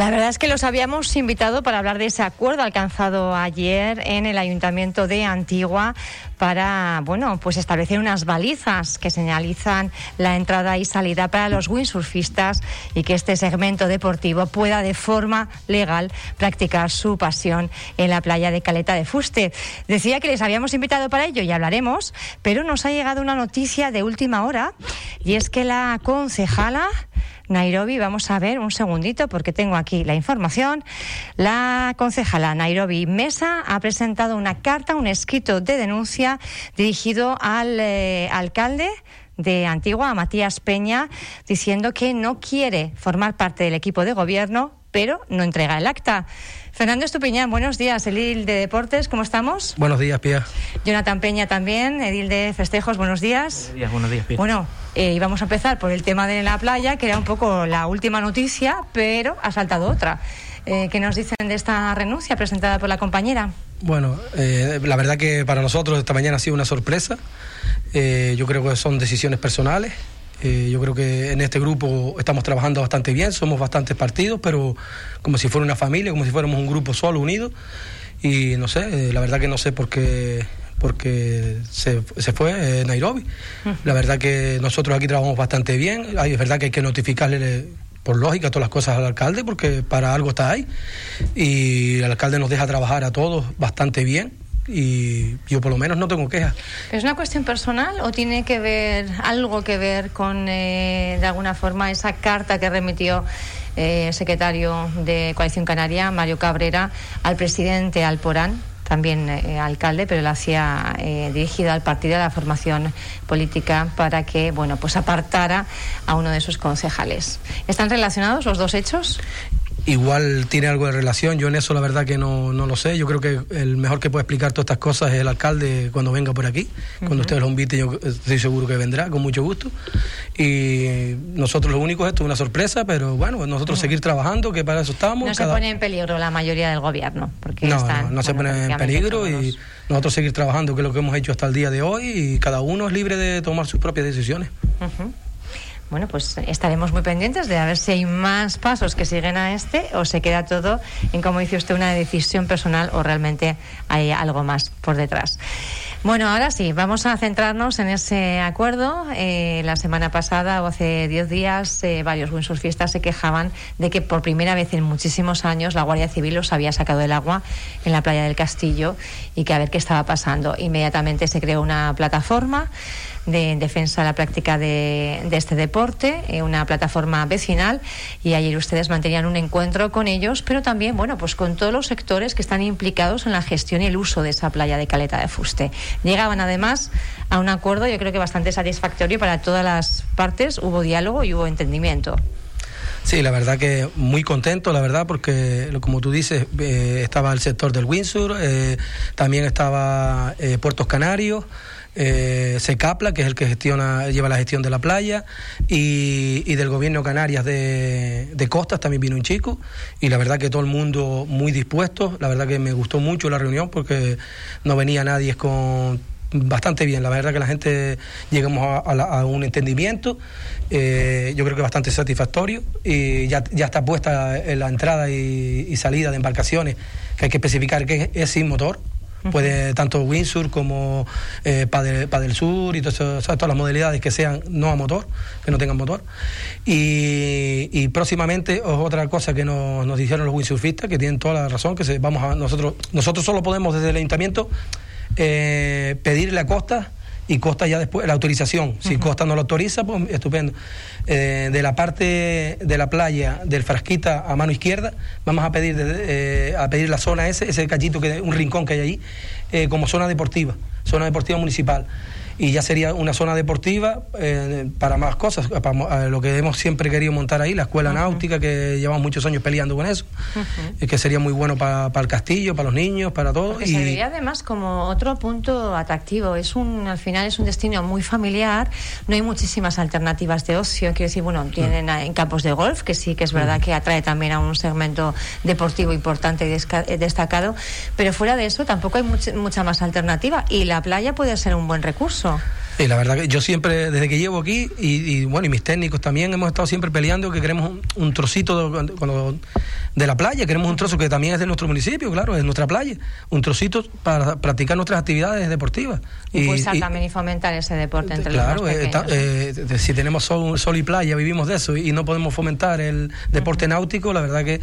La verdad es que los habíamos invitado para hablar de ese acuerdo alcanzado ayer en el Ayuntamiento de Antigua para, bueno, pues establecer unas balizas que señalizan la entrada y salida para los windsurfistas y que este segmento deportivo pueda de forma legal practicar su pasión en la playa de Caleta de Fuste. Decía que les habíamos invitado para ello y hablaremos, pero nos ha llegado una noticia de última hora y es que la concejala Nairobi. Vamos a ver un segundito porque tengo aquí la información. La concejala Nairobi Mesa ha presentado una carta, un escrito de denuncia dirigido al eh, alcalde de Antigua, a Matías Peña, diciendo que no quiere formar parte del equipo de gobierno, pero no entrega el acta. Fernando Estupiñán, buenos días, edil de Deportes, ¿cómo estamos? Buenos días, Pía. Jonathan Peña también, edil de Festejos, buenos días. Buenos días, buenos días, Pía. Bueno, eh, íbamos a empezar por el tema de la playa, que era un poco la última noticia, pero ha saltado otra. Eh, ¿Qué nos dicen de esta renuncia presentada por la compañera? Bueno, eh, la verdad que para nosotros esta mañana ha sido una sorpresa. Eh, yo creo que son decisiones personales. Eh, yo creo que en este grupo estamos trabajando bastante bien, somos bastantes partidos, pero como si fuera una familia, como si fuéramos un grupo solo, unido. Y no sé, la verdad que no sé por qué porque se, se fue Nairobi. La verdad que nosotros aquí trabajamos bastante bien. es verdad que hay que notificarle por lógica todas las cosas al alcalde porque para algo está ahí. Y el alcalde nos deja trabajar a todos bastante bien y yo por lo menos no tengo quejas. ¿Es una cuestión personal o tiene que ver algo que ver con, eh, de alguna forma, esa carta que remitió eh, el secretario de Coalición Canaria, Mario Cabrera, al presidente Alporán? también eh, alcalde, pero lo hacía eh, dirigido al partido de la formación política para que, bueno, pues apartara a uno de sus concejales. ¿Están relacionados los dos hechos? Igual tiene algo de relación. Yo en eso la verdad que no, no, lo sé. Yo creo que el mejor que puede explicar todas estas cosas es el alcalde cuando venga por aquí. Cuando ustedes lo inviten, yo estoy seguro que vendrá con mucho gusto. Y nosotros lo único es esto, una sorpresa, pero bueno, nosotros seguir trabajando, que para eso estamos. No se pone en peligro la mayoría del gobierno. Porque no, no, no se pone en peligro y nosotros seguir trabajando, que es lo que hemos hecho hasta el día de hoy, y cada uno es libre de tomar sus propias decisiones. Bueno, pues estaremos muy pendientes de a ver si hay más pasos que siguen a este o se queda todo en, como dice usted, una decisión personal o realmente hay algo más por detrás. Bueno, ahora sí, vamos a centrarnos en ese acuerdo. Eh, la semana pasada o hace 10 días, eh, varios windsurfistas se quejaban de que por primera vez en muchísimos años la Guardia Civil los había sacado del agua en la playa del Castillo y que a ver qué estaba pasando. Inmediatamente se creó una plataforma de defensa de la práctica de, este deporte, eh, una plataforma vecinal, y ayer ustedes mantenían un encuentro con ellos, pero también, bueno, pues con todos los sectores que están implicados en la gestión y el uso de esa playa de Caleta de Fuste. Llegaban además a un acuerdo, yo creo que bastante satisfactorio para todas las partes, hubo diálogo y hubo entendimiento. Sí, la verdad que muy contento, la verdad, porque como tú dices, eh, estaba el sector del Windsor, eh, también estaba Puertos Canarios eh, Secapla, que es el que gestiona, lleva la gestión de la playa, y, del gobierno Canarias de, de, Costas también vino un chico, y la verdad que todo el mundo muy dispuesto, la verdad que me gustó mucho la reunión porque no venía nadie con bastante bien, la verdad que la gente llegamos a, un entendimiento, eh, yo creo que bastante satisfactorio, y ya, ya está puesta la entrada y, salida de embarcaciones, que hay que especificar que es sin motor, Puede tanto Windsor como eh, Padel, Sur y todas las modalidades que sean no a motor, que no tengan motor. Y, próximamente otra cosa que nos, nos dijeron los windsurfistas, que tienen toda la razón, que se, vamos a nosotros nosotros solo podemos desde el ayuntamiento eh, pedirle a Costa y Costa ya después la autorización. Si Costa no lo autoriza, pues estupendo. Eh, de la parte de la playa del Frasquita a mano izquierda, vamos a pedir eh, a pedir la zona ese, ese cachito que un rincón que hay allí, eh, como zona deportiva, zona deportiva municipal y ya sería una zona deportiva eh, para más cosas, para lo que hemos siempre querido montar ahí, la escuela náutica, que llevamos muchos años peleando con eso, y que sería muy bueno para, el castillo, para los niños, para todo. y serviría además como otro punto atractivo, es un al final es un destino muy familiar, no hay muchísimas alternativas de ocio, quiero decir, bueno, tienen en campos de golf, que sí que es verdad que atrae también a un segmento deportivo importante y destacado, pero fuera de eso tampoco hay mucha, mucha más alternativa y la playa puede ser un buen recurso. Eso. Sí, la verdad que yo siempre, desde que llevo aquí, y, bueno, y mis técnicos también, hemos estado siempre peleando que queremos un, trocito de, la playa, queremos un trozo que también es de nuestro municipio, claro, es nuestra playa, un trocito para practicar nuestras actividades deportivas. Y, pues también y fomentar ese deporte entre claro, los Claro, eh, eh, si tenemos sol, sol, y playa, vivimos de eso, y no podemos fomentar el deporte náutico, la verdad que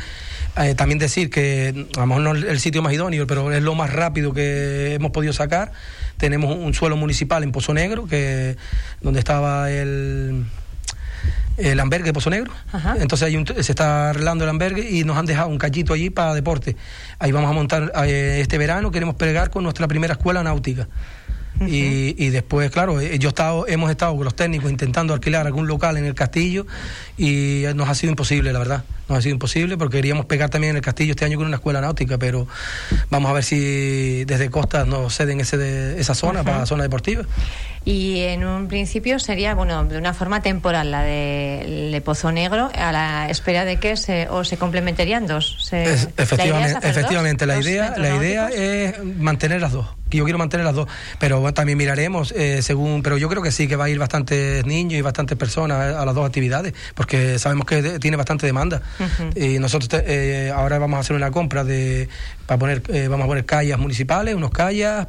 eh, también decir que a lo mejor no es el sitio más idóneo, pero es lo más rápido que hemos podido sacar. Tenemos un suelo municipal en Pozo Negro, que donde estaba el el albergue de Pozo Negro. Entonces hay se está arreglando el albergue y nos han dejado un callito allí para deporte. Ahí vamos a montar eh, este verano, queremos pegar con nuestra primera escuela náutica y, después, claro, eh, yo he estado, hemos estado con los técnicos intentando alquilar algún local en el castillo y nos ha sido imposible, la verdad. Nos ha sido imposible porque queríamos pegar también en el castillo este año con una escuela náutica, pero vamos a ver si desde Costa nos ceden ese esa zona para la zona deportiva. Y en un principio sería, bueno, de una forma temporal la de, Pozo Negro, a la espera de que se, o se complementarían dos. efectivamente, la efectivamente, la idea, la idea es mantener las dos yo quiero mantener las dos, pero también miraremos eh, según, pero yo creo que sí que va a ir bastantes niños y bastantes personas a, las dos actividades, porque sabemos que tiene bastante demanda. Y nosotros eh, ahora vamos a hacer una compra de para poner, eh, vamos a poner calles municipales, unos callas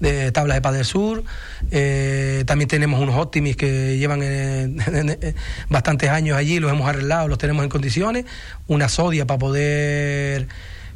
de tablas de Padre Sur, también tenemos unos Optimis que llevan bastantes años allí, los hemos arreglado, los tenemos en condiciones, una sodia para poder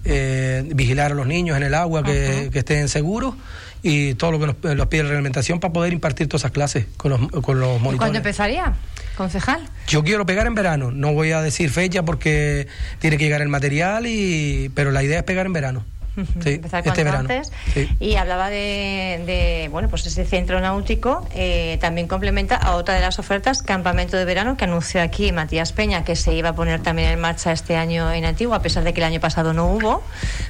eh, vigilar a los niños en el agua, que, estén seguros y todo lo que nos, nos, pide la reglamentación para poder impartir todas esas clases con los, con los monitores. ¿Cuándo empezaría, concejal? Yo quiero pegar en verano, no voy a decir fecha porque tiene que llegar el material, y pero la idea es pegar en verano empezar este verano. antes. Y hablaba de, bueno, pues ese centro náutico eh, también complementa a otra de las ofertas, campamento de verano, que anunció aquí Matías Peña, que se iba a poner también en marcha este año en Antigua, a pesar de que el año pasado no hubo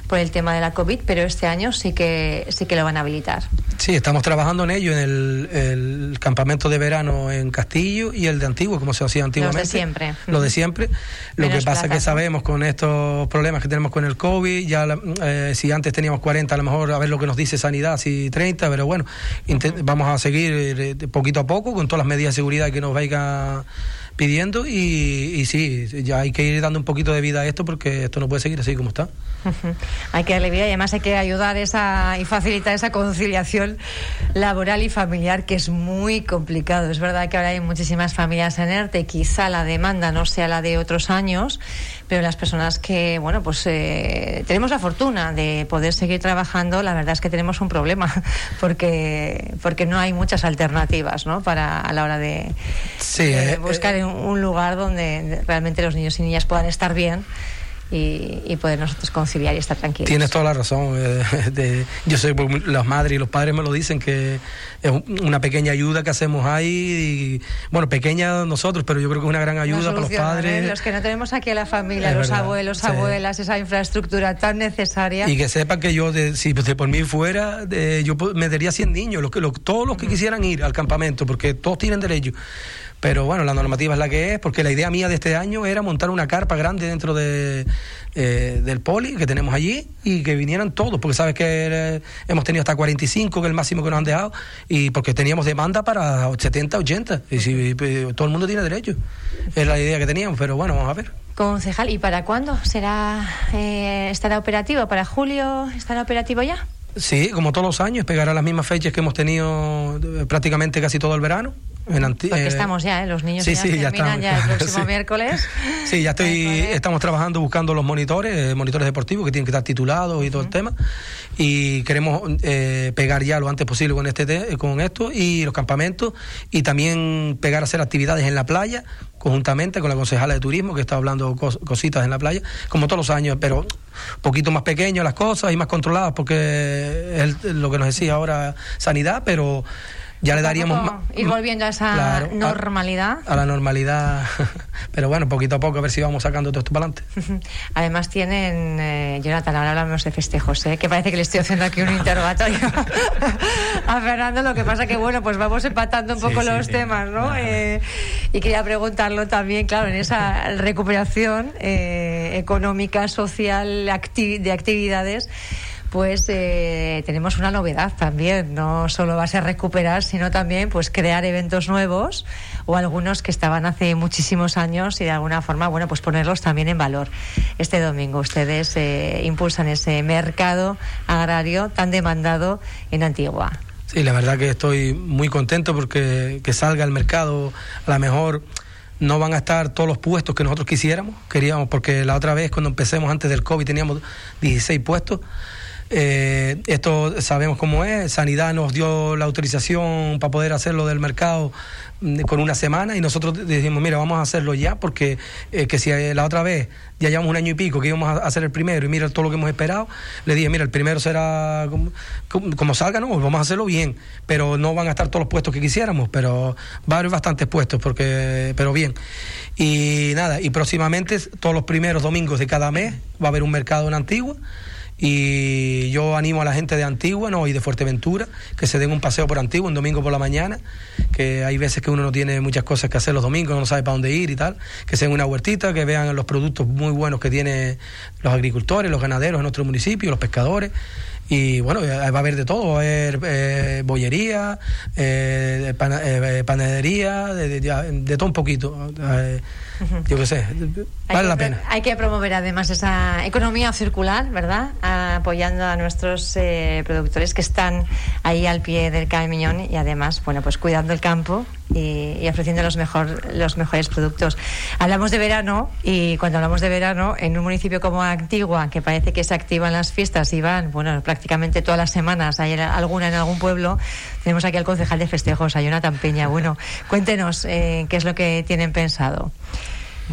por el tema de la COVID, pero este año sí que sí que lo van a habilitar. Sí, estamos trabajando en ello, en el, campamento de verano en Castillo y el de Antigua, como se hacía antiguamente. Lo de siempre. Lo de siempre. Lo que pasa es que sabemos con estos problemas que tenemos con el COVID, ya eh, si antes teníamos 40, a lo mejor a ver lo que nos dice Sanidad, si 30, pero bueno, vamos a seguir eh, poquito a poco con todas las medidas de seguridad que nos vaya pidiendo y, y, sí, ya hay que ir dando un poquito de vida a esto porque esto no puede seguir así como está. hay que darle vida y además hay que ayudar esa y facilitar esa conciliación laboral y familiar que es muy complicado. Es verdad que ahora hay muchísimas familias en ERTE, quizá la demanda no sea la de otros años, pero las personas que, bueno, pues eh, tenemos la fortuna de poder seguir trabajando, la verdad es que tenemos un problema porque, porque no hay muchas alternativas ¿no? para a la hora de, eh, buscar eh, un lugar donde realmente los niños y niñas puedan estar bien y, poder nosotros conciliar y estar tranquilos. Tienes toda la razón. Eh, yo sé, pues, las madres y los padres me lo dicen, que es una pequeña ayuda que hacemos ahí. bueno, pequeña nosotros, pero yo creo que es una gran ayuda para los padres. Los que no tenemos aquí a la familia, los abuelos, abuelas, esa infraestructura tan necesaria. Y que sepan que yo, si por mí fuera, yo me daría 100 niños, los que, todos los que quisieran ir al campamento, porque todos tienen derecho. Pero bueno, la normativa es la que es, porque la idea mía de este año era montar una carpa grande dentro de, eh, del poli que tenemos allí y que vinieran todos, porque sabes que eh, hemos tenido hasta 45, que es el máximo que nos han dejado, y porque teníamos demanda para 70, 80, y si pues, todo el mundo tiene derecho. Es la idea que teníamos, pero bueno, vamos a ver. Concejal, ¿y para cuándo será eh, estará operativo? ¿Para julio estará operativo ya? Sí, como todos los años, pegará las mismas fechas que hemos tenido prácticamente casi todo el verano. Porque eh, estamos ya, ¿eh? los niños ya terminan ya, el próximo miércoles. Sí, ya estoy, estamos trabajando buscando los monitores, eh, monitores deportivos que tienen que estar titulados y todo el tema. Y queremos eh, pegar ya lo antes posible con este con esto y los campamentos y también pegar a hacer actividades en la playa conjuntamente con la concejala de turismo que está hablando cositas en la playa, como todos los años, pero un poquito más pequeño las cosas y más controladas porque es lo que nos decía ahora Sanidad, pero ya le daríamos más, ir volviendo a esa normalidad. a, la normalidad. Pero bueno poquito a poco a ver si vamos sacando todo esto para adelante además tienen eh, Jonathan ahora hablamos de festejos ¿eh? que parece que le estoy haciendo aquí un interrogatorio a Fernando lo que pasa que bueno pues vamos empatando un poco los temas ¿no? Eh, y quería preguntarlo también claro en esa recuperación eh, económica social de actividades pues eh, tenemos una novedad también. No solo va a ser recuperar, sino también pues crear eventos nuevos o algunos que estaban hace muchísimos años y de alguna forma, bueno, pues ponerlos también en valor. Este domingo ustedes eh, impulsan ese mercado agrario tan demandado en Antigua. Sí, la verdad que estoy muy contento porque que salga al mercado a lo mejor no van a estar todos los puestos que nosotros quisiéramos, queríamos, porque la otra vez cuando empecemos antes del COVID teníamos 16 puestos. Eh, esto sabemos cómo es, Sanidad nos dio la autorización para poder hacerlo del mercado mm, con una semana y nosotros dijimos, mira, vamos a hacerlo ya porque eh, que si la otra vez ya llevamos un año y pico que íbamos a hacer el primero y mira todo lo que hemos esperado, le dije, mira, el primero será como, salga, no, vamos a hacerlo bien, pero no van a estar todos los puestos que quisiéramos, pero va a haber bastantes puestos, porque pero bien. Y nada, y próximamente todos los primeros domingos de cada mes va a haber un mercado en Antigua y yo animo a la gente de Antigua ¿no? y de Fuerteventura que se den un paseo por Antigua un domingo por la mañana, que hay veces que uno no tiene muchas cosas que hacer los domingos, no sabe para dónde ir y tal, que se den una huertita, que vean los productos muy buenos que tienen los agricultores, los ganaderos en nuestro municipio, los pescadores y bueno, va a haber de todo, va a haber eh, bollería, eh, eh, panadería, de, todo un poquito. Eh, yo qué sé, vale la pena. Hay que promover además esa economía circular, ¿verdad? apoyando a nuestros productores que están ahí al pie del camión y además, bueno, pues cuidando el campo y, ofreciendo los, mejor, los mejores productos. Hablamos de verano y cuando hablamos de verano, en un municipio como Antigua, que parece que se activan las fiestas y van, bueno, prácticamente todas las semanas, hay alguna en algún pueblo, tenemos aquí al concejal de festejos, a Jonathan Peña. Bueno, cuéntenos eh, qué es lo que tienen pensado.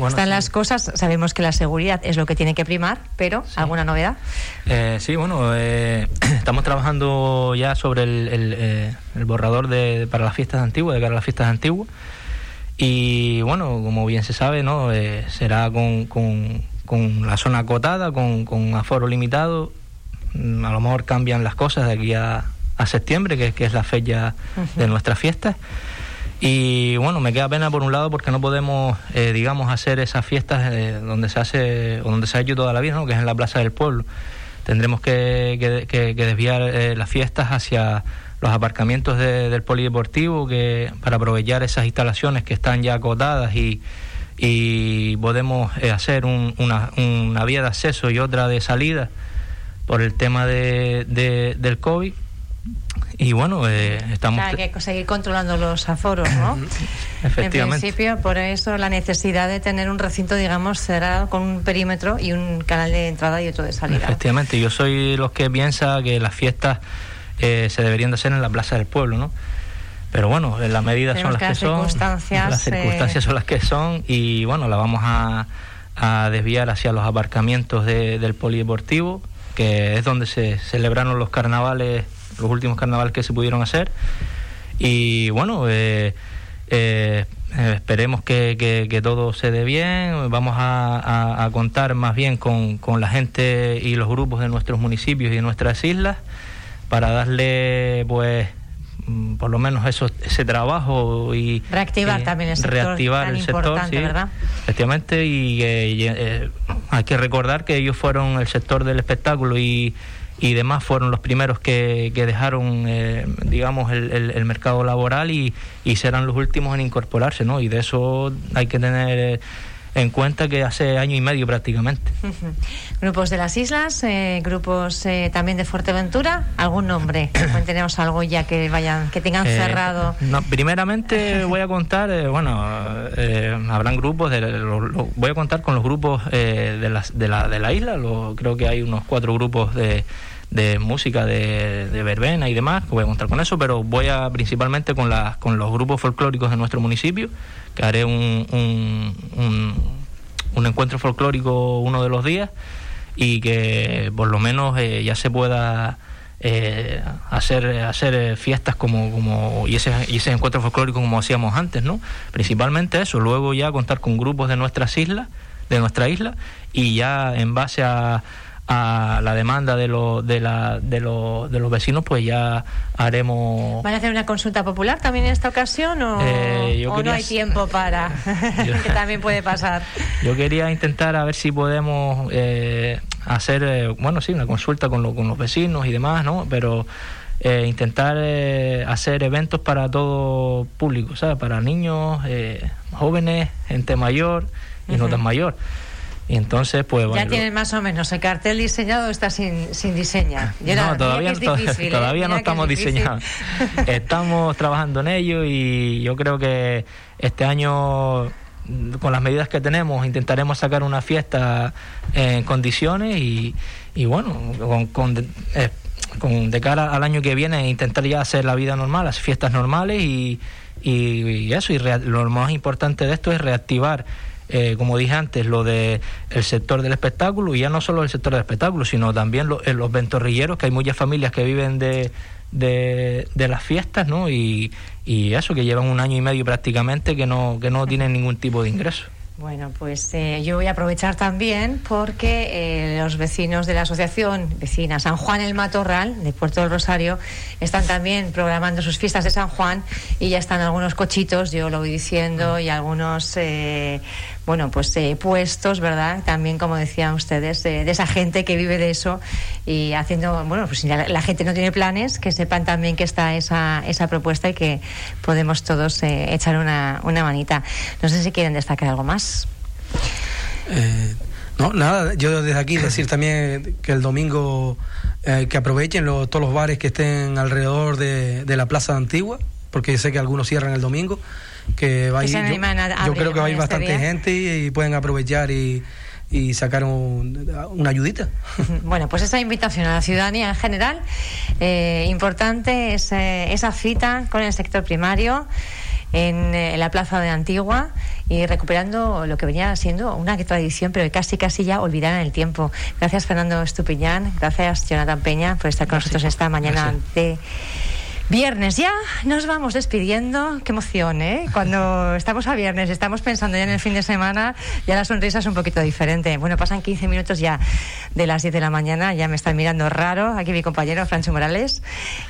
Están las cosas, sabemos que la seguridad es lo que tiene que primar, pero ¿alguna novedad? Eh, sí, bueno, eh, estamos trabajando ya sobre el, eh, borrador de, para las fiestas antiguas, de cara a las fiestas antiguas. Y bueno, como bien se sabe, ¿no? será con, con, la zona acotada, con, con aforo limitado. Mm, a lo mejor cambian las cosas de aquí a, septiembre, que, que, es la fecha de nuestras fiestas. Y bueno, me queda pena por un lado porque no podemos, eh, digamos, hacer esas fiestas eh, donde se hace o donde se ha hecho toda la vida, ¿no? que es en la Plaza del Pueblo. Tendremos que, que, desviar eh, las fiestas hacia los aparcamientos del polideportivo que para aprovechar esas instalaciones que están ya acotadas y, y podemos hacer una, una, vía de acceso y otra de salida por el tema de, del COVID y bueno, eh, estamos... Hay que seguir controlando los aforos, ¿no? Efectivamente. En principio, por eso la necesidad de tener un recinto, digamos, cerrado con un perímetro y un canal de entrada y otro de salida. Efectivamente, yo soy los que piensa que las fiestas eh, se deberían de hacer en la Plaza del Pueblo, ¿no? Pero bueno, las medidas son las que, son, las circunstancias son las que son y bueno, la vamos a, a desviar hacia los aparcamientos del polideportivo, que es donde se celebraron los carnavales los últimos carnavales que se pudieron hacer. Y bueno, eh, eh, esperemos que, todo se dé bien. Vamos a, contar más bien con, con, la gente y los grupos de nuestros municipios y de nuestras islas para darle pues por lo menos eso ese trabajo y reactivar también el sector reactivar el sector sí, ¿verdad? efectivamente y, y hay que recordar que ellos fueron el sector del espectáculo y y demás fueron los primeros que, que dejaron, eh, digamos, el, el, mercado laboral y, y, serán los últimos en incorporarse, ¿no? Y de eso hay que tener eh, en cuenta que hace año y medio prácticamente. Grupos de las islas, eh, grupos también de Fuerteventura, ¿algún nombre? Cuéntenos algo ya que vayan, que tengan cerrado. No, primeramente voy a contar, bueno, habrán grupos, de, voy a contar con los grupos de, las, de, la, de la isla, lo, creo que hay unos cuatro grupos de de música de, de, verbena y demás, que voy a contar con eso, pero voy a principalmente con, la, con los grupos folclóricos de nuestro municipio, que haré un, un, encuentro folclórico uno de los días y que por lo menos eh, ya se pueda eh, hacer hacer fiestas como como y ese y ese encuentro folclórico como hacíamos antes no principalmente eso luego ya contar con grupos de nuestras islas de nuestra isla y ya en base a a la demanda de, lo, de, la, de, lo, de los vecinos, pues ya haremos... ¿Van a hacer una consulta popular también en esta ocasión o, eh, no hay tiempo para? que también puede pasar. Yo quería intentar a ver si podemos eh, hacer, eh, bueno, sí, una consulta con, con los vecinos y demás, ¿no? Pero eh, intentar hacer eventos para todo público, ¿sabes? Para niños, jóvenes, gente mayor y no tan mayor. Y entonces, pues bueno. Ya tienen más o menos el cartel diseñado o está sin, sin diseñar. no, todavía, todavía no estamos diseñados. estamos trabajando en ello y yo creo que este año con las medidas que tenemos intentaremos sacar una fiesta en condiciones y, y bueno, con, con, eh, con, de cara al año que viene intentar ya hacer la vida normal, las fiestas normales y, y, eso, y lo más importante de esto es reactivar eh, como dije antes, lo del el sector del espectáculo, y ya no solo el sector del espectáculo, sino también lo, los ventorrilleros, que hay muchas familias que viven de, de, las fiestas, ¿no? Y, y, eso, que llevan un año y medio prácticamente que no, que no tienen ningún tipo de ingreso. Bueno, pues eh, yo voy a aprovechar también porque eh, los vecinos de la asociación vecina San Juan el Matorral de Puerto del Rosario están también programando sus fiestas de San Juan y ya están algunos cochitos, yo lo voy diciendo, y algunos eh, bueno, pues eh, puestos, ¿verdad? También, como decían ustedes, de esa gente que vive de eso y haciendo, bueno, pues si la, gente no tiene planes, que sepan también que está esa, esa propuesta y que podemos todos eh, echar una, una manita. No sé si quieren destacar algo más. Eh, no, nada, yo desde aquí decir también que el domingo que aprovechen todos los bares que estén alrededor de, de la Plaza Antigua, porque sé que algunos cierran el domingo que va ir, yo, creo que va a ir este bastante gente y, pueden aprovechar y, y sacar una ayudita. Bueno, pues esa invitación a la ciudadanía en general, eh, importante es esa cita con el sector primario en, eh, la plaza de Antigua y recuperando lo que venía siendo una tradición, pero casi casi ya olvidada en el tiempo. Gracias Fernando Estupiñán, gracias Jonathan Peña por estar con nosotros esta mañana de Viernes ya nos vamos despidiendo. Qué emoción, ¿eh? Cuando estamos a viernes, estamos pensando ya en el fin de semana, ya la sonrisa es un poquito diferente. Bueno, pasan 15 minutos ya de las 10 de la mañana, ya me están mirando raro aquí mi compañero Francho Morales.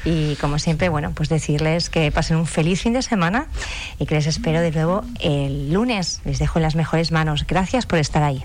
Y como siempre, bueno, pues decirles que pasen un feliz fin de semana y que les espero de nuevo el lunes. Les dejo en las mejores manos. Gracias por estar ahí.